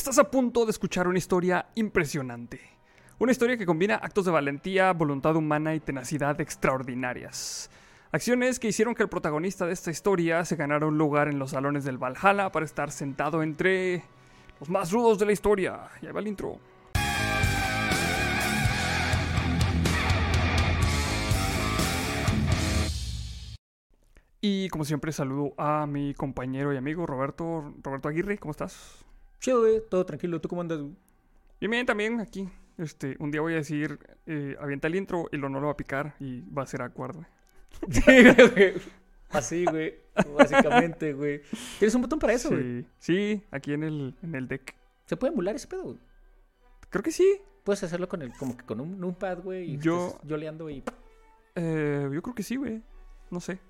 Estás a punto de escuchar una historia impresionante. Una historia que combina actos de valentía, voluntad humana y tenacidad extraordinarias. Acciones que hicieron que el protagonista de esta historia se ganara un lugar en los salones del Valhalla para estar sentado entre los más rudos de la historia. Ya va el intro. Y como siempre saludo a mi compañero y amigo Roberto, Roberto Aguirre, ¿cómo estás? Chido, güey, todo tranquilo. ¿Tú cómo andas? güey? Bien, bien, también aquí. Este, un día voy a decir, eh, avienta el intro y lo no lo va a picar y va a ser acuerdo. Sí, güey. Así, güey. Básicamente, güey. ¿Tienes un botón para eso, güey? Sí, sí, aquí en el, en el deck. ¿Se puede emular ese pedo, güey? Creo que sí. Puedes hacerlo con el, como que con un numpad, güey. Y Yo- estás yoleando y. Eh, yo creo que sí, güey. No sé.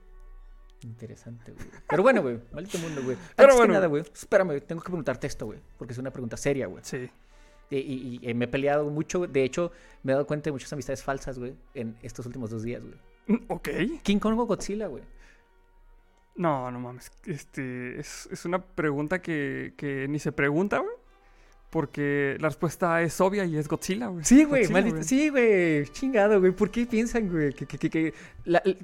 Interesante, güey. Pero bueno, güey. Maldito mundo, güey. Antes Pero que bueno. nada, güey. Espérame, güey, tengo que preguntarte esto, güey. Porque es una pregunta seria, güey. Sí. Y, y- y, eh, me he peleado mucho. De hecho, me he dado cuenta de muchas amistades falsas, güey. En estos últimos dos días, güey. Mm, Ok. King Kong o Godzilla, güey. No, no mames. Este, es, es una pregunta que, que ni se pregunta, güey. Porque la respuesta es obvia y es Godzilla, güey. Sí, güey, maldito. Sí, güey, chingado, güey. ¿Por qué piensan, güey? Que, que, que, que- la- la-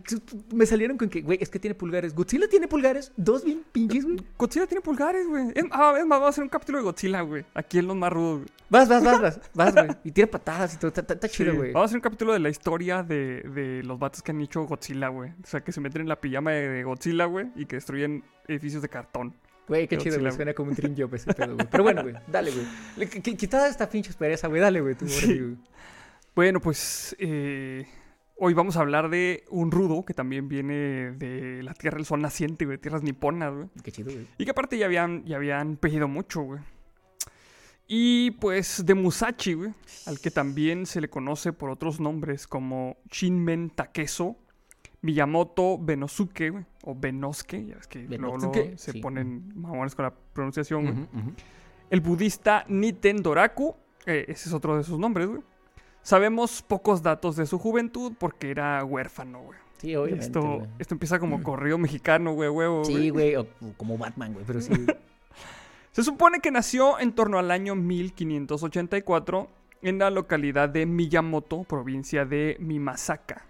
me salieron con que, güey, es que tiene pulgares. ¿Godzilla tiene pulgares? ¿Dos bien pinches, güey? Godzilla tiene pulgares, güey. Es, ah, es más, vamos a hacer un capítulo de Godzilla, güey. Aquí en los más rudos, güey. Vas, vas, vas, vas, vas, güey. Y tiene patadas y todo. Está, chido, güey. Vamos a hacer un capítulo de la historia de, de los vatos que han hecho Godzilla, güey. O sea, que se meten en la pijama de, de Godzilla, güey, y que destruyen edificios de cartón. Güey, qué chido, Godzilla, güey. güey. Suena como un dream job ese pedo, güey. Pero bueno, güey, dale, güey. Quitada esta pinche pereza, güey. Dale, güey, tú, sí, güey. Bueno, pues eh, hoy vamos a hablar de un rudo que también viene de la Tierra del Sol naciente, güey, tierras niponas, güey. Qué chido, güey. Y que aparte ya habían, ya habían pedido mucho, güey. Y pues de Musashi, güey, al que también se le conoce por otros nombres como Shinmen Takeso, Miyamoto Benosuke, güey, o Benosuke, ya ves que luego, luego se sí. ponen mamones con la pronunciación, güey. El budista Niten Doraku, eh, ese es otro de sus nombres, güey. Sabemos pocos datos de su juventud porque era huérfano, güey. Sí, obviamente, Esto, güey. esto empieza como corrido mexicano, güey, huevo. Sí, güey, o o como Batman, güey, pero sí. güey. Se supone que nació en torno al año 1584 en la localidad de Miyamoto, provincia de Mimasaka.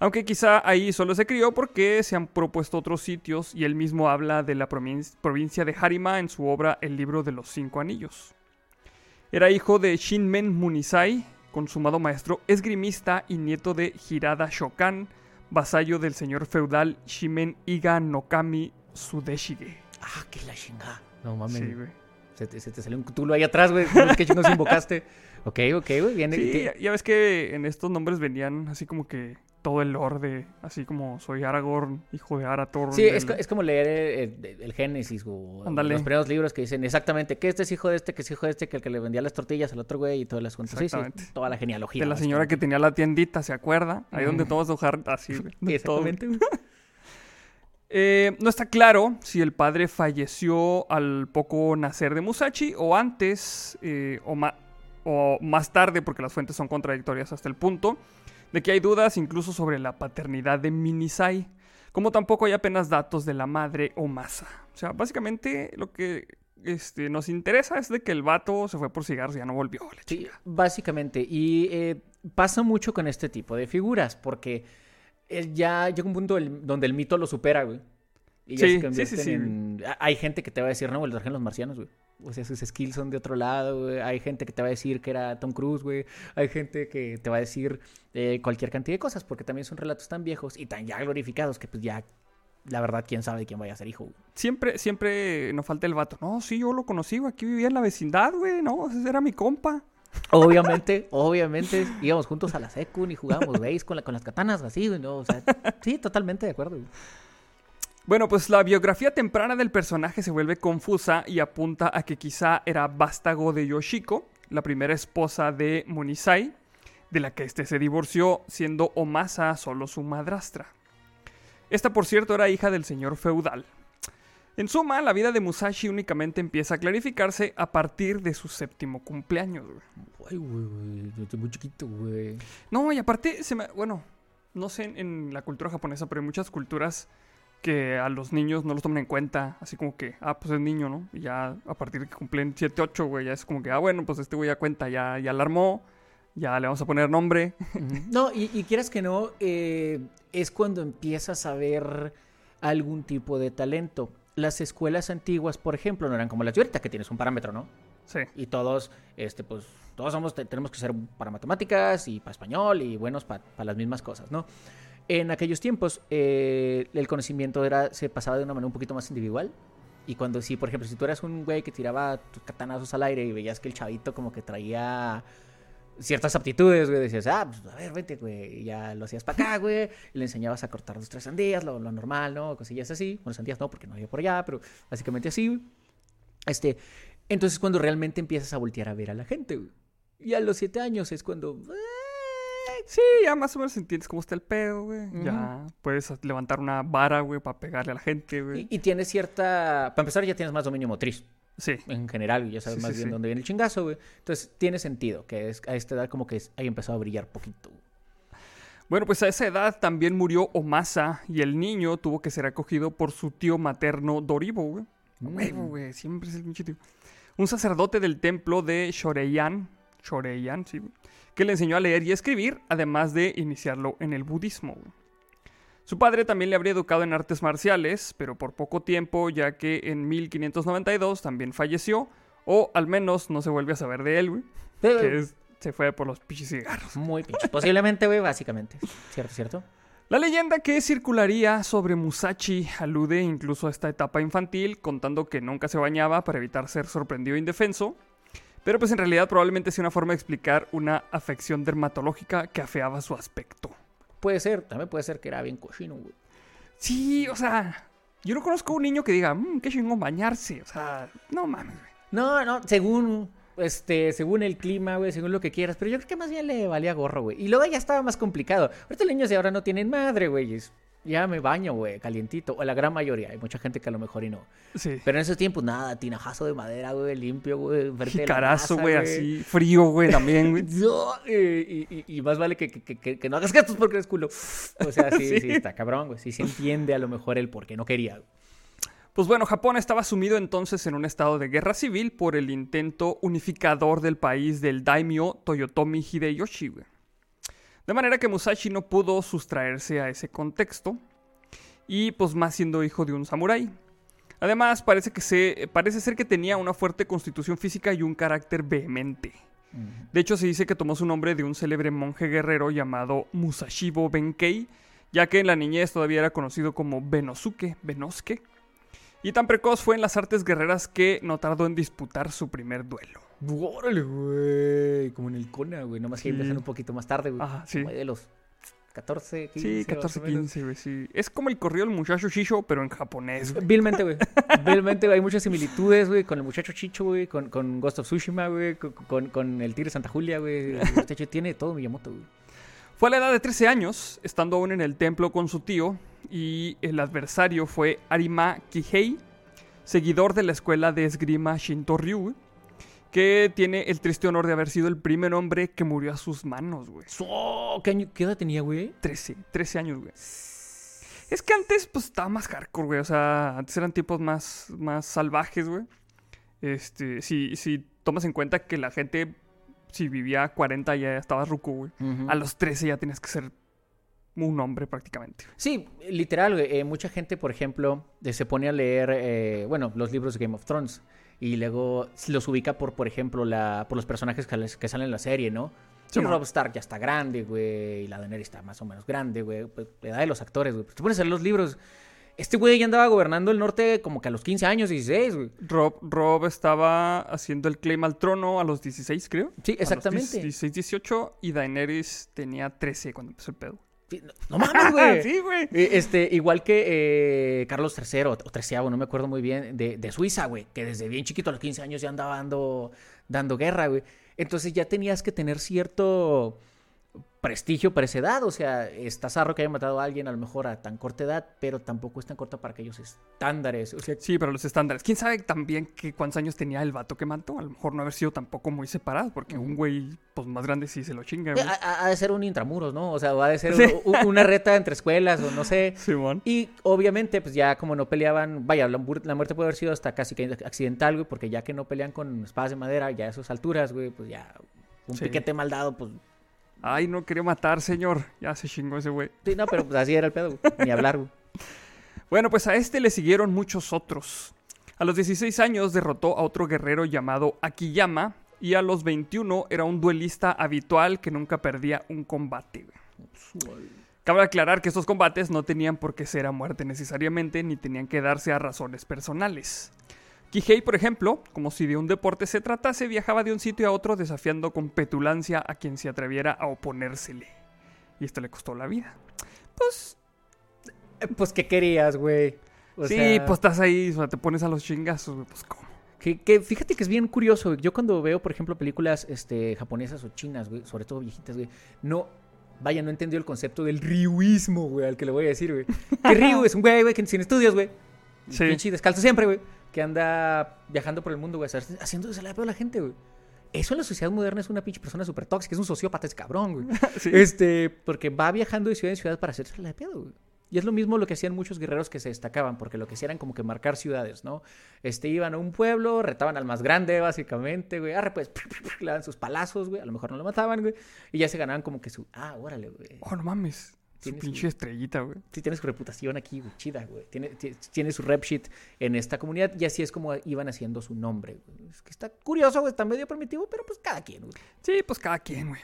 Aunque quizá ahí solo se crió porque se han propuesto otros sitios y él mismo habla de la provin- provincia de Harima en su obra El libro de los cinco anillos. Era hijo de Shinmen Munisai, consumado maestro esgrimista y nieto de Hirada Shokan, vasallo del señor feudal Shimen Iga no Kami Sudeshige. ah, qué la chingada. No mames. Sí, güey. Se te, se te salió un cutulo ahí atrás, güey. ¿Qué chingos invocaste? Ok, ok, güey. Viene. Sí, ya ves que en estos nombres venían así como que todo el lore de, así como soy Aragorn, hijo de Arathorn. Sí, del- es, es como leer el, el- el Génesis o los primeros libros que dicen exactamente que este es hijo de este, que es hijo de este, que el que le vendía las tortillas al otro güey y todo el asunto. Sí, sí, toda la genealogía. de la señora que tenía la tiendita, ¿se acuerda? Ahí donde Mm. todos dejar así, todo. exactamente. Eh, no está claro si el padre falleció al poco nacer de Musashi o antes eh, o, o más tarde, porque las fuentes son contradictorias hasta el punto de que hay dudas incluso sobre la paternidad de Minisai, como tampoco hay apenas datos de la madre o Masa. O sea, básicamente lo que este, nos interesa es de que el vato se fue por cigarros y ya no volvió. la Sí, básicamente. Y eh, pasa mucho con este tipo de figuras porque eh, ya llega un punto donde el mito lo supera, güey. Y ya Sí, se sí, convierten sí, sí. en- Hay gente que te va a decir, no, güey, lo trajeron los marcianos, güey. O sea, sus skills son de otro lado, güey. Hay gente que te va a decir que era Tom Cruise, güey. Hay gente que te va a decir eh, cualquier cantidad de cosas, porque también son relatos tan viejos y tan ya glorificados que pues ya, la verdad, quién sabe de quién vaya a ser hijo. güey. Siempre, siempre nos falta el vato. No, sí, yo lo conocí, güey. Aquí vivía en la vecindad, güey. No, ese era mi compa. Obviamente, obviamente, íbamos juntos a la secun y jugábamos base con, la, con las katanas así, güey, ¿no? O sea, sí, totalmente de acuerdo. güey. Bueno, pues la biografía temprana del personaje se vuelve confusa y apunta a que quizá era vástago de Yoshiko, la primera esposa de Munisai, de la que éste se divorció, siendo Omasa solo su madrastra. Esta, por cierto, era hija del señor feudal. En suma, la vida de Musashi únicamente empieza a clarificarse a partir de su séptimo cumpleaños. Ay, güey, güey, yo estoy muy chiquito, güey. No, y aparte, se me, bueno, no sé en, en la cultura japonesa, pero hay muchas culturas que a los niños no los tomen en cuenta, así como que, ah, pues es niño, ¿no? Y ya a partir de que cumplen 7, 8, güey, ya es como que, ah, bueno, pues este güey ya cuenta, ya, ya alarmó, ya le vamos a poner nombre. No, y, y quieras que no, eh, es cuando empiezas a ver algún tipo de talento. Las escuelas antiguas, por ejemplo, no eran como las de ahorita, que tienes un parámetro, ¿no? Sí. Y todos, este, pues, todos somos, te- tenemos que ser para matemáticas y para español y buenos para las mismas cosas, ¿no? En aquellos tiempos, eh, el conocimiento era, se pasaba de una manera un poquito más individual. Y cuando sí, por ejemplo, si tú eras un güey que tiraba tus katanazos al aire y veías que el chavito como que traía ciertas aptitudes, güey, decías, ah, pues a ver, vete, güey, y ya lo hacías para acá, güey, y le enseñabas a cortar dos, tres sandías, lo, lo normal, ¿no? Cosillas así. Bueno, sandías no, porque no había por allá, pero básicamente así, güey. Este, entonces cuando realmente empiezas a voltear a ver a la gente, güey. Y a los siete años es cuando... eh, Sí, ya más o menos entiendes cómo está el pedo, güey. Ya puedes levantar una vara, güey, para pegarle a la gente, güey. Y, y tienes cierta... Para empezar ya tienes más dominio motriz. Sí. en general, ya sabes Sí, más sí, bien sí. dónde viene el chingazo, güey. Entonces, tiene sentido que es, a esta edad como que es- ahí empezó a brillar poquito. güey. Bueno, pues a esa edad también murió Omasa y el niño tuvo que ser acogido por su tío materno Doribo, güey. Mm. Huevo, güey, siempre es el pinche tío. Un sacerdote del templo de Shoreyan, Shoreyan, sí, que le enseñó a leer y escribir, además de iniciarlo en el budismo. Su padre también le habría educado en artes marciales, pero por poco tiempo, ya que en 1592 también falleció, o al menos no se vuelve a saber de él, güey, que es- se fue por los pinches cigarros. Muy pinche. Posiblemente, güey, básicamente. ¿Cierto, cierto? La leyenda que circularía sobre Musashi alude incluso a esta etapa infantil, contando que nunca se bañaba para evitar ser sorprendido e indefenso. Pero pues en realidad probablemente sea una forma de explicar una afección dermatológica que afeaba su aspecto. Puede ser, también puede ser que era bien cochino, güey. Sí, o sea, yo no conozco a un niño que diga, mmm, qué chingón bañarse. O sea, no mames, güey. No, no, según, este, según el clima, güey, según lo que quieras. Pero yo creo que más bien le valía gorro, güey. Y luego ya estaba más complicado. Ahorita los niños de ahora no tienen madre, güey. Ya me baño, güey, calientito. O la gran mayoría. Hay mucha gente que a lo mejor y no. Sí. Pero en esos tiempos, nada, tinajazo de madera, güey, limpio, güey, Carazo, güey, así, frío, güey, también, güey. No, y, y- y más vale que, que- que- que no hagas gestos porque eres culo. O sea, sí, sí, Sí. está cabrón, güey. Sí se entiende a lo mejor el por qué no quería. güey. Pues bueno, Japón estaba sumido entonces en un estado de guerra civil por el intento unificador del país del daimyo Toyotomi Hideyoshi. güey. De manera que Musashi no pudo sustraerse a ese contexto y pues más siendo hijo de un samurái. Además, parece, que se, parece ser que tenía una fuerte constitución física y un carácter vehemente. De hecho, se dice que tomó su nombre de un célebre monje guerrero llamado Musashibo Benkei, ya que en la niñez todavía era conocido como Benosuke, Benosuke. Y tan precoz fue en las artes guerreras que no tardó en disputar su primer duelo. Órale, güey. Como en el Kona, güey. Nomás que Sí. empiezan un poquito más tarde, güey. Ajá, sí. Como de los 14, 15. Sí, más 14, o menos. 15, güey, sí. Es como el corrido del muchacho Shisho, pero en japonés, güey. Vilmente, güey. Vilmente, güey. Hay muchas similitudes, güey, con el muchacho Chicho, güey, con, con Ghost of Tsushima, güey, con, con, con el Tigre Santa Julia, güey. El muchacho tiene todo Miyamoto, güey. Fue a la edad de 13 años, estando aún en el templo con su tío, y el adversario fue Arima Kihei, seguidor de la escuela de esgrima Shinto Ryu, güey, que tiene el triste honor de haber sido el primer hombre que murió a sus manos, güey. So, ¿qué, año- ¿Qué edad tenía, güey? 13, 13 años, güey. Es que antes, pues, estaba más hardcore, güey. O sea, antes eran tipos más, más salvajes, güey. Este, si, si tomas en cuenta que la gente, si vivía 40 ya estaba ruco, güey. A los 13 ya tienes que ser un hombre prácticamente. Sí, literal, güey. Eh, mucha gente, por ejemplo, eh, se pone a leer, eh, bueno, los libros de Game of Thrones y luego los ubica por, por ejemplo, la, por los personajes que, les- que salen en la serie, ¿no? Sí. Rob Stark ya está grande, güey, y la Daenerys está más o menos grande, güey. Pues, la edad de los actores, güey. Pues, te pones a leer los libros. Este güey ya andaba gobernando el norte como que a los 15 años, 16, güey. Rob, Rob estaba haciendo el claim al trono a los 16, creo. Sí, A los exactamente. 16, 18 y Daenerys tenía 13 cuando empezó el pedo. No mames, güey. sí, güey. Eh, Este, igual que eh, Carlos III o treceavo, no me acuerdo muy bien, de, de Suiza, güey, que desde bien chiquito a los 15 años ya andaba dando, dando guerra, güey. Entonces ya tenías que tener cierto prestigio para esa edad. O sea, está zarro que haya matado a alguien a lo mejor a tan corta edad, pero tampoco es tan corta para aquellos estándares. O sea, Sí, pero los estándares. ¿Quién sabe también que cuántos años tenía el vato que mató? A lo mejor no haber sido tampoco muy separado, porque un güey pues más grande sí se lo chinga, güey. ha, ha- de ser un intramuros, ¿no? O sea, ha de ser Sí. una reta entre escuelas o no sé. Simón. Y obviamente, pues ya como no peleaban, vaya, la, mu- la muerte puede haber sido hasta casi que accidental, güey, porque ya que no pelean con espadas de madera, ya a esas alturas, güey, pues ya un Sí. piquete mal dado, pues Ay, no quería matar, señor. Ya se chingó ese güey. sí, no, pero pues así era el pedo, güey, ni hablar, güey. Bueno, pues a este le siguieron muchos otros. A los 16 años derrotó a otro guerrero llamado Akiyama y a los 21 era un duelista habitual que nunca perdía un combate. güey. Cabe aclarar que estos combates no tenían por qué ser a muerte necesariamente ni tenían que darse a razones personales. Kihei, por ejemplo, como si de un deporte se tratase, viajaba de un sitio a otro desafiando con petulancia a quien se atreviera a oponérsele. Y esto le costó la vida. Pues Eh, Pues, ¿qué querías, güey? O sí, sea, pues estás ahí, o sea, te pones a los chingazos, güey, pues cómo. Que, que fíjate que es bien curioso. Yo cuando veo, por ejemplo, películas este, japonesas o chinas, güey, sobre todo viejitas, güey, no. Vaya, no he entendido el concepto del ryuismo, güey, al que le voy a decir, güey. Que Ryu es un güey, güey, que sin estudios, güey. Sí. Pinche descalzo siempre, güey. Que anda viajando por el mundo, güey, haciéndose la peor a la gente, güey. Eso en la sociedad moderna es una pinche persona súper tóxica, es un sociópata, es cabrón, güey. Sí. Este, porque va viajando de ciudad en ciudad para hacerse la de pedo, güey. Y es lo mismo lo que hacían muchos guerreros que se destacaban, porque lo que hacían eran como que marcar ciudades, ¿no? Este, iban a un pueblo, retaban al más grande, básicamente, güey. Arre, pues, le daban sus palazos, güey. A lo mejor no lo mataban, güey. Y ya se ganaban como que su, ah, órale, güey. Oh, no mames. Su pinche estrellita, güey. Sí tiene su reputación aquí, güey, chida, güey. Tiene, ti- tiene su rep sheet en esta comunidad y así es como iban haciendo su nombre, güey. Es que está curioso, güey, está medio primitivo, pero pues cada quien, güey. Sí, pues cada quien, güey.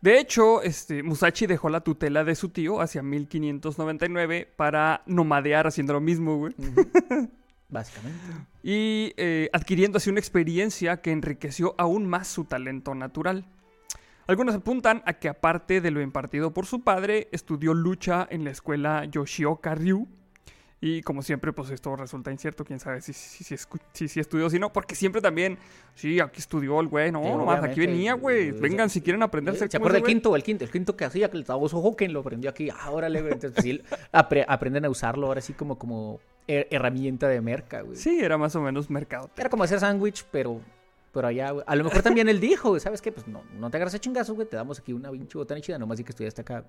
De hecho, este, Musashi dejó la tutela de su tío hacia 1599 para nomadear haciendo lo mismo, güey. Básicamente. Y eh, adquiriendo así una experiencia que enriqueció aún más su talento natural. Algunos apuntan a que aparte de lo impartido por su padre, estudió lucha en la escuela Yoshioka Ryu. Y como siempre, pues esto resulta incierto. Quién sabe si, si, si, si, si estudió o si no. Porque siempre también, sí, aquí estudió el güey. No, Sí, nomás aquí venía, güey. eh, Vengan si quieren aprender a ser ¿Se acuerda el güey. quinto? El quinto, el quinto que hacía, que el famoso Hoken lo aprendió aquí. Ah, órale, güey. Entonces, sí, apre- aprenden a usarlo ahora sí como, como her- herramienta de merca, güey. Sí, era más o menos mercado. Era como hacer sándwich, pero, pero allá. A lo mejor también él dijo, ¿sabes qué? Pues no, no te agarras a chingazos, güey. Te damos aquí una pinche botana chida, nomás y que estudiaste acá.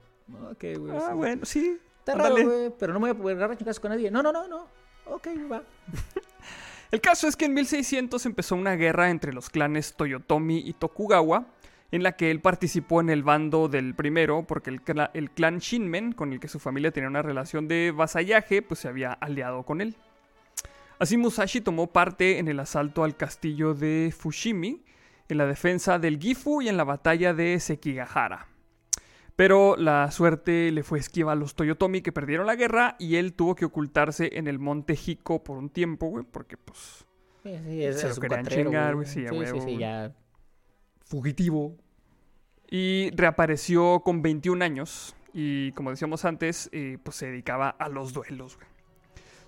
Ok, güey. Ah, sí. bueno, sí. Está raro, güey, pero no me voy a poder agarrar a chingazos con nadie. No, no, no, no. Ok, va. El caso es que en 1600 empezó una guerra entre los clanes Toyotomi y Tokugawa, en la que él participó en el bando del primero, porque el, el clan Shinmen, con el que su familia tenía una relación de vasallaje, pues se había aliado con él. Así Musashi tomó parte en el asalto al castillo de Fushimi, en la defensa del Gifu y en la batalla de Sekigahara. Pero la suerte le fue esquiva a los Toyotomi que perdieron la guerra y él tuvo que ocultarse en el monte Hiko por un tiempo, güey, porque pues Sí, sí, es, Se es lo querían cuatrero, chingar, güey. güey, sí, a sí, huevo, sí, sí, güey. ya. Fugitivo. Y reapareció con 21 años y como decíamos antes, eh, pues se dedicaba a los duelos. güey.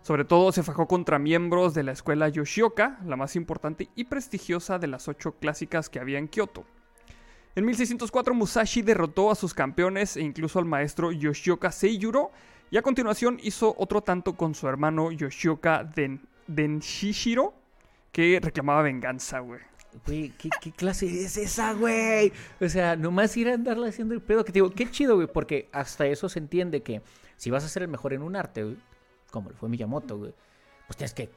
Sobre todo se fajó contra miembros de la escuela Yoshioka, la más importante y prestigiosa de las ocho clásicas que había en Kioto. En 1604 Musashi derrotó a sus campeones e incluso al maestro Yoshioka Seiyuro y a continuación hizo otro tanto con su hermano Yoshioka Den Denshishiro que reclamaba venganza, güey. Güey, ¿qué, qué clase es esa, güey? O sea, nomás ir a andarle haciendo el pedo. Que te digo, qué chido, güey, porque hasta eso se entiende que si vas a ser el mejor en un arte, güey, como lo fue Miyamoto, güey, pues tienes que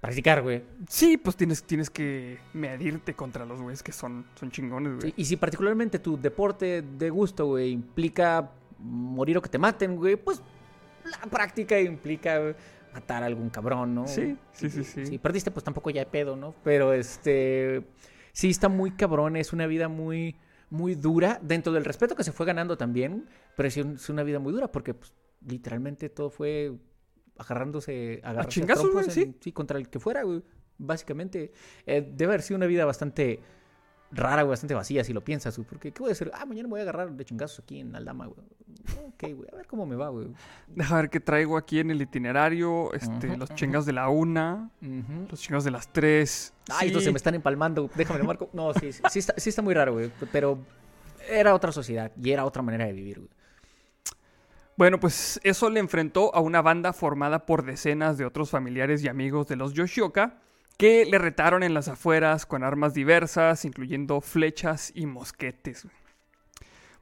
practicar, güey. Sí, pues tienes, tienes que medirte contra los güeyes que son, son chingones, güey. Sí, Y si particularmente tu deporte de gusto, güey, implica morir o que te maten, güey, pues la práctica implica güey, matar a algún cabrón, ¿no? Sí, sí, sí, sí. Si perdiste, pues tampoco ya hay pedo, ¿no? Pero este. Sí, está muy cabrón, es una vida muy, muy dura, dentro del respeto que se fue ganando también, pero es una vida muy dura, porque pues, literalmente todo fue agarrándose, agarrarse chingazos, trompos en- sí, contra el que fuera, güey. Básicamente, eh, debe haber sido una vida bastante rara, güey, bastante vacía, si lo piensas, güey. Porque, ¿qué voy a hacer? Ah, mañana me voy a agarrar de chingazos aquí en Aldama, güey. Ok, güey, a ver cómo me va, güey. Deja ver qué traigo aquí en el itinerario. Este, los chingas de la una, los chingas de las tres. Ay, Sí. se me están empalmando. Déjame lo marco. No, sí, sí, sí está, sí está muy raro, güey. Pero era otra sociedad y era otra manera de vivir, güey. Bueno, pues eso le enfrentó a una banda formada por decenas de otros familiares y amigos de los Yoshioka que le retaron en las afueras con armas diversas, incluyendo flechas y mosquetes.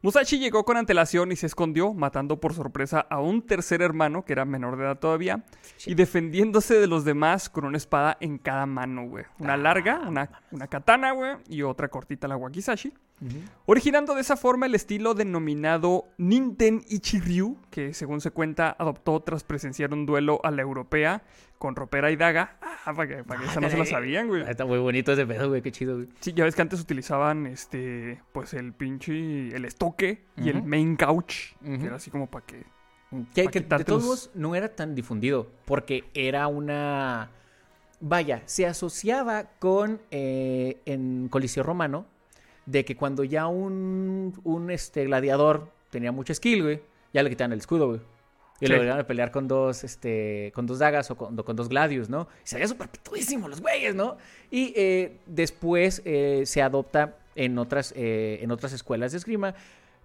Musashi llegó con antelación y se escondió, matando por sorpresa a un tercer hermano, que era menor de edad todavía, y defendiéndose de los demás con una espada en cada mano, güey. Una larga, una, una katana, güey, y otra cortita, la wakizashi. Originando de esa forma el estilo denominado Ninten Ichiryu, que según se cuenta adoptó tras presenciar un duelo a la europea con ropera y daga. Ah, para que, para que esa no se la sabían, güey. Está muy bonito ese pedo, güey, qué chido, güey. Sí, ya ves que antes utilizaban este, pues el pinche, el estoque y el main couch, que era así como para que... Que, Pa' que de todos modos no era tan difundido, porque era una... Vaya, se asociaba con, eh, en Coliseo Romano, de que cuando ya un, un este, gladiador tenía mucho skill, güey, ya le quitaban el escudo, güey. Y Sí. lo a pelear con dos, este, con dos dagas o con, con dos gladios, ¿no? Y se veía súper pitudísimo los güeyes, ¿no? Y eh, después eh, se adopta en otras, eh, en otras escuelas de esgrima,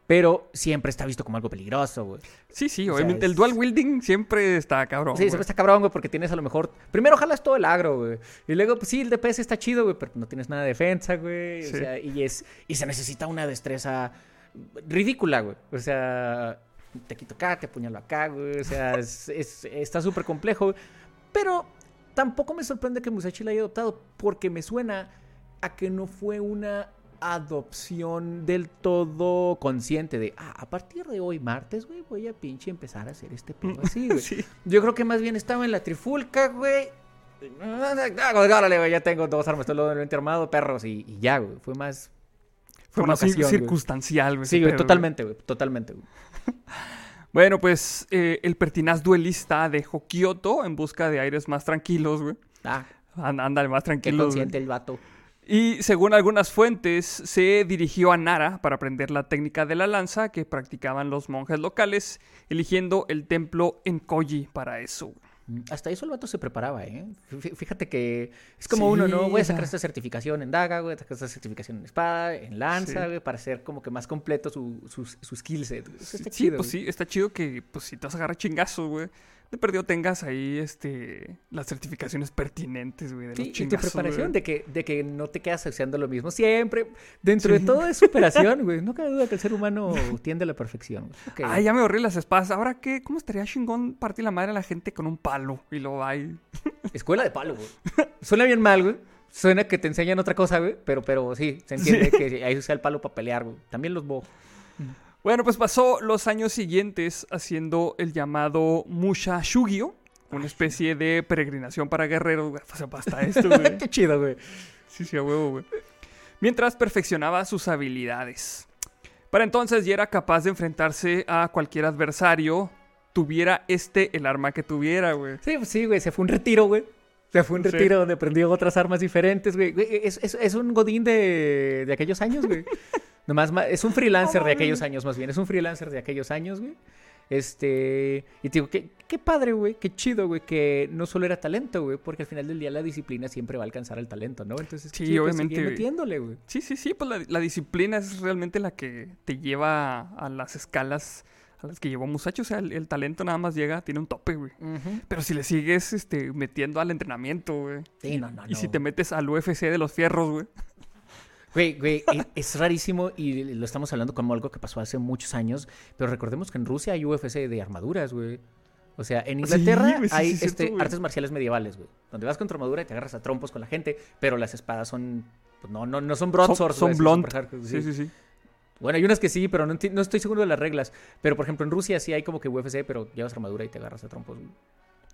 pero siempre está visto como algo peligroso, güey. Sí, sí, O sea, obviamente el dual wielding siempre está cabrón. Sí, güey. siempre está cabrón, güey, porque tienes a lo mejor. Primero jalas todo el agro, güey. Y luego, pues sí, el DPS está chido, güey, pero no tienes nada de defensa, güey. Sí. O sea, y es. Y se necesita una destreza ridícula, güey. O sea, te quito acá, te apuñalo acá, güey. O sea, es- es- está súper complejo, güey. Pero tampoco me sorprende que Musashi la haya adoptado, porque me suena a que no fue una adopción del todo consciente de, ah, a partir de hoy, martes, güey, voy a pinche empezar a hacer este pedo así, güey. Sí. Yo creo que más bien estaba en la trifulca, güey. Órale, güey, ya tengo dos armas, doblemente armado, perros, y, y ya, güey. Fue más. Fue más ocasión, circunstancial, güey. Sí, güey, totalmente, güey, totalmente, güey. Bueno, pues eh, el pertinaz duelista dejó Kioto en busca de aires más tranquilos, güey. Ah, Ándale, más qué güey. consciente el vato. Y según algunas fuentes, se dirigió a Nara para aprender la técnica de la lanza que practicaban los monjes locales, eligiendo el templo en Koji para eso. Mm, Hasta eso el vato se preparaba, ¿eh? Fí- Fíjate que es como Sí, uno, ¿no? Voy a sacar esta certificación en daga, güey, sacar esta certificación en espada, en lanza, Sí. güey, para hacer como que más completo su, su, su skill set. está sí, chido, pues güey. sí, está chido que pues si te vas a agarrar chingazos, güey. De perdido tengas ahí este las certificaciones pertinentes, güey, de Sí, los y tu chingazos. preparación güey. de que, de que no te quedas haciendo lo mismo siempre. Dentro de todo es superación, güey. No cabe duda que el ser humano tiende a la perfección. güey. Ok. Ay, ya me ahorré las espadas. Ahora qué, ¿cómo estaría chingón partir la madre a la gente con un palo? Y luego hay. Escuela de palo, güey. Suena bien mal, güey. Suena que te enseñan otra cosa, güey. Pero, pero sí, se entiende que ahí usa el palo para pelear, güey. También los bo. Bueno, pues pasó los años siguientes haciendo el llamado Musha Shugyo, una especie de peregrinación para guerreros. güey. Basta esto, güey. Qué chido, güey. Sí, sí, a huevo, güey. Mientras perfeccionaba sus habilidades. Para entonces ya era capaz de enfrentarse a cualquier adversario, tuviera este el arma que tuviera, güey. Sí, pues sí, güey. Se fue un retiro, güey. Se fue un Sí. retiro donde aprendió otras armas diferentes, güey. Güey, Es, es- es un godín de, de aquellos años, güey. Nomás, es un freelancer de aquellos años, más bien. Es un freelancer de aquellos años, güey. Este. Y te digo, qué, qué padre, güey. Qué chido, güey. Que no solo era talento, güey. Porque al final del día la disciplina siempre va a alcanzar al talento, ¿no? Entonces, Sí, chido obviamente, metiéndole, güey. Sí, sí, sí, pues la, la disciplina es realmente la que te lleva a las escalas a las que llevó Musashi. O sea, el, el talento nada más llega, tiene un tope, güey. Pero si le sigues este, metiendo al entrenamiento, güey. Sí, no, no, Y si te metes al UFC de los fierros, güey. Güey, güey, e- es rarísimo y lo estamos hablando como algo que pasó hace muchos años, pero recordemos que en Rusia hay UFC de armaduras, güey. O sea, en Inglaterra sí, hay sí, este, artes marciales medievales, güey. Donde vas con tu armadura y te agarras a trompos con la gente, pero las espadas son... pues, no, no, no son Son, broadswords, son blunt. hardcore, Sí, sí, sí. Bueno, hay unas que sí, pero no, no estoy seguro de las reglas. Pero, por ejemplo, en Rusia sí hay como que UFC, pero llevas armadura y te agarras a trompos, güey.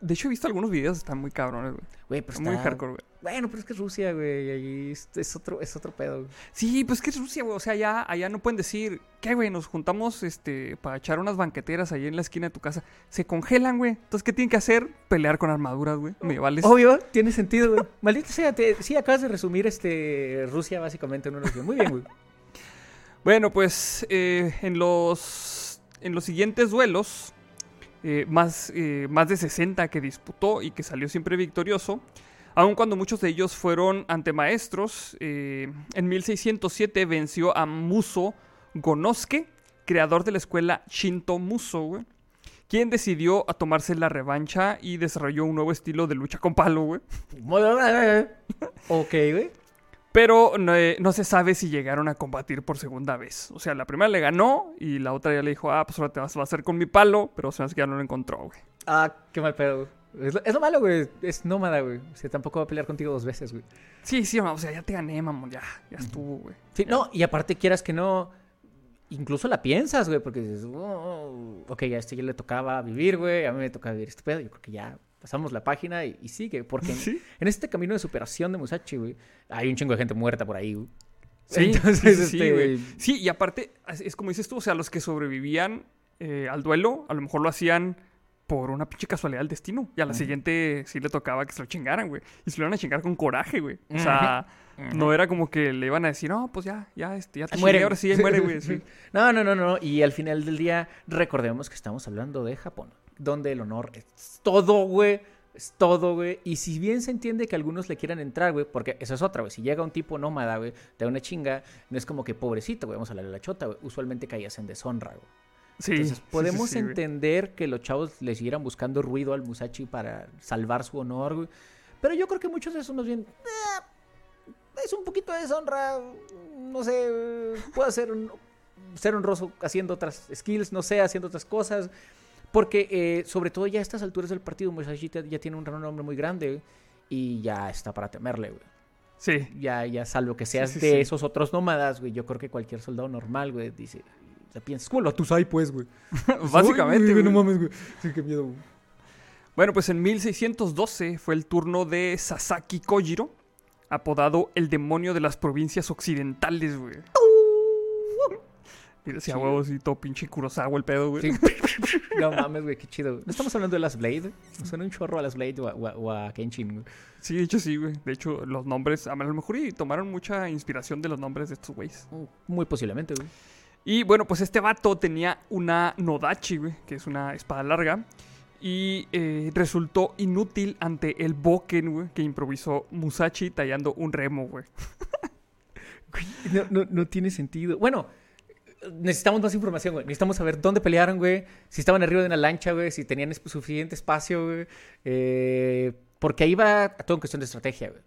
De hecho, he visto algunos videos, están muy cabrones, güey. Güey, pero Muy está- hardcore, güey. Bueno, pero es que es Rusia, güey, ahí es, es otro, es otro pedo. güey. Sí, pues que es Rusia, güey. O sea, allá, allá no pueden decir, ¿qué, güey? Nos juntamos este, para echar unas banqueteras ahí en la esquina de tu casa. Se congelan, güey. Entonces, ¿qué tienen que hacer? Pelear con armaduras, güey. Obvio, tiene sentido, güey. Maldita sea, te- sí, acabas de resumir este Rusia básicamente en una oración. Muy bien, güey. Bueno, pues eh, en, los, en los siguientes duelos, eh, más, eh, más de 60 que disputó y que salió siempre victorioso, aun cuando muchos de ellos fueron ante maestros, eh, en 1607 venció a Muso Gonosuke, creador de la escuela Shinto Muso. Quien decidió a tomarse la revancha y desarrolló un nuevo estilo de lucha con palo, güey. ok, güey. Pero no, eh, no se sabe si llegaron a combatir por segunda vez. O sea, la primera le ganó y la otra ya le dijo, ah, pues ahora te vas a hacer con mi palo, pero se hace que ya no lo encontró, güey. Ah, qué mal pedo. güey. Es lo, es lo malo, güey. Es nómada, güey. O sea, tampoco va a pelear contigo dos veces, güey. Sí, sí, o sea, ya te gané, mamón, ya, ya estuvo, güey. Sí, no, y aparte quieras que no, incluso la piensas, güey, porque dices, "Oh, ok, a este ya le tocaba vivir, güey, a mí me toca vivir este pedo, yo creo que ya pasamos la página y, y sigue, porque en, Sí. en este camino de superación de Musashi, güey, hay un chingo de gente muerta por ahí, güey. Sí, Entonces, sí, este, güey. Sí, y aparte, es, como dices tú, o sea, los que sobrevivían eh, al duelo, a lo mejor lo hacían por una pinche casualidad del destino. Y a la siguiente sí le tocaba que se lo chingaran, güey. Y se lo iban a chingar con coraje, güey. O sea, no era como que le iban a decir, no, pues ya, ya, este, ya te chingué, muere. ahora sí, ahí muere, güey. sí. No, no, no, no. Y al final del día, recordemos que estamos hablando de Japón, donde el honor es todo, güey. Es todo, güey. Y si bien se entiende que algunos le quieran entrar, güey, porque eso es otra, güey. Si llega un tipo nómada, güey, te da una chinga, no es como que pobrecito, güey, vamos a hablarle a la chota, güey. Usualmente caías en deshonra, güey. Sí, Entonces, podemos sí, sí, güey. entender que los chavos le siguieran buscando ruido al Musashi para salvar su honor, güey. Pero yo creo que muchos de esos más bien. "Eh, es un poquito de deshonra. No sé. Puede ser, un- ser honroso haciendo otras skills, no sé, haciendo otras cosas. Porque, eh, sobre todo, ya a estas alturas del partido, Musashi ya tiene un nombre muy grande, Y ya está para temerle, güey. Sí, Ya, ya, salvo que seas sí, de sí. esos otros nómadas, güey. Yo creo que cualquier soldado normal, güey, dice. O sea, piensas, ¿cuál a tus hay, pues, güey? básicamente. Güey, güey. No mames, güey. Sí, qué miedo, güey. Bueno, pues en 1612 fue el turno de Sasaki Kojiro, apodado el demonio de las provincias occidentales, güey. Mira, si a huevos y todo pinche Kurosawa el pedo, güey. Sí. No mames, güey, qué chido. güey. No estamos hablando de las Blade. Me suena un chorro a las Blade o a, o a- o a Kenshin, güey. Sí, de hecho sí, güey. De hecho, los nombres, a lo mejor y tomaron mucha inspiración de los nombres de estos güeyes. Muy posiblemente, güey. Y bueno, pues este vato tenía una Nodachi, güey, que es una espada larga. Y eh, resultó inútil ante el Boken, güey, que improvisó Musashi tallando un remo, güey. No, no, no tiene sentido. Bueno, necesitamos más información, güey. Necesitamos saber dónde pelearon, güey. Si estaban arriba de una lancha, güey. Si tenían es- suficiente espacio, güey. Eh, porque ahí va a todo en cuestión de estrategia, güy.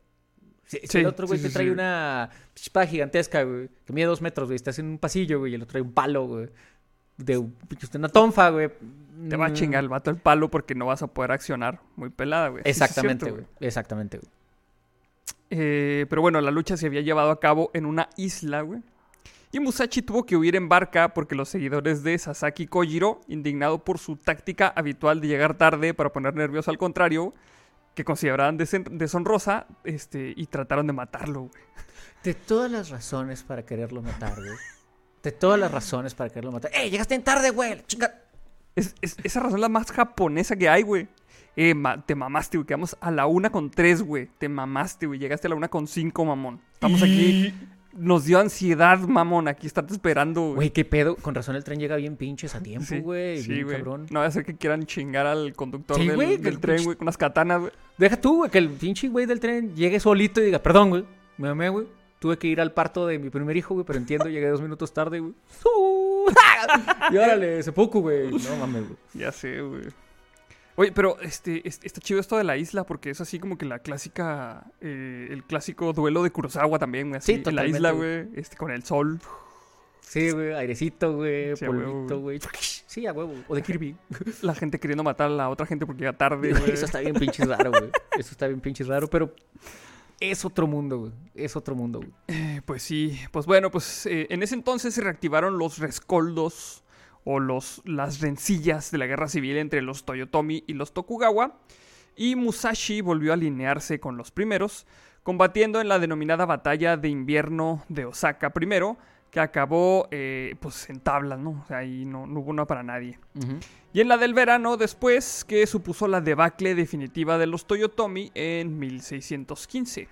Si, el otro güey sí, te trae sí. una espada gigantesca, güey, que mide dos metros, güey, estás en un pasillo, güey, y el otro trae un palo, güey, de un- una tonfa, güey. Te va a Mm, chingar el vato el palo porque no vas a poder accionar muy pelada, güey. Exactamente, güey. Exactamente, güey. Eh, pero bueno, la lucha se había llevado a cabo en una isla, güey. Y Musashi tuvo que huir en barca porque los seguidores de Sasaki Kojiro, indignado por su táctica habitual de llegar tarde para poner nervioso al contrario, que consideraban deshonrosa, este, y trataron de matarlo, güey. De todas las razones para quererlo matar, güey. De todas las razones para quererlo matar. ¡Ey, llegaste en tarde, güey! Chinga. Es, es- esa razón es la más japonesa que hay, güey. Eh, ma- te mamaste, güey. Quedamos a la una con tres, güey. Te mamaste, güey. Llegaste a la una con cinco, mamón. Estamos aquí. Nos dio ansiedad, mamón. Aquí estás esperando, güey. Güey, qué pedo. Con razón el tren llega bien pinches a tiempo, Sí, güey. sí, bien güey. cabrón. No va a ser que quieran chingar al conductor Sí, del, güey, del que el tren, pinche- güey, con unas katanas, güey. Deja tú, güey, que el pinche güey del tren llegue solito y diga, perdón, güey. Me amé, güey. Tuve que ir al parto de mi primer hijo, güey, pero entiendo, llegué dos minutos tarde, güey. y órale, seppuku, güey. No mames, güey. Ya sé, güey. Oye, pero este, es- está chido esto de la isla porque es así como que la clásica, eh, el clásico duelo de Kurosawa también, güey. Así, Sí, en la isla, güey. este, con el sol. Sí, güey, airecito, güey, Sí, polvito, güey. Sí, a huevo. O de Kirby. La gente queriendo matar a la otra gente porque llega tarde, güey. Eso está bien pinches raro, güey. Eso está bien pinches raro, pero es otro mundo, güey. Es otro mundo, güey. Eh, Pues sí, pues bueno, pues eh, en ese entonces se reactivaron los rescoldos o los, las rencillas de la guerra civil entre los Toyotomi y los Tokugawa, y Musashi volvió a alinearse con los primeros, combatiendo en la denominada batalla de invierno de Osaka primero, que acabó eh, pues en tablas, ¿no? O sea, ahí no, no hubo una para nadie. Y en la del verano después, que supuso la debacle definitiva de los Toyotomi en 1615.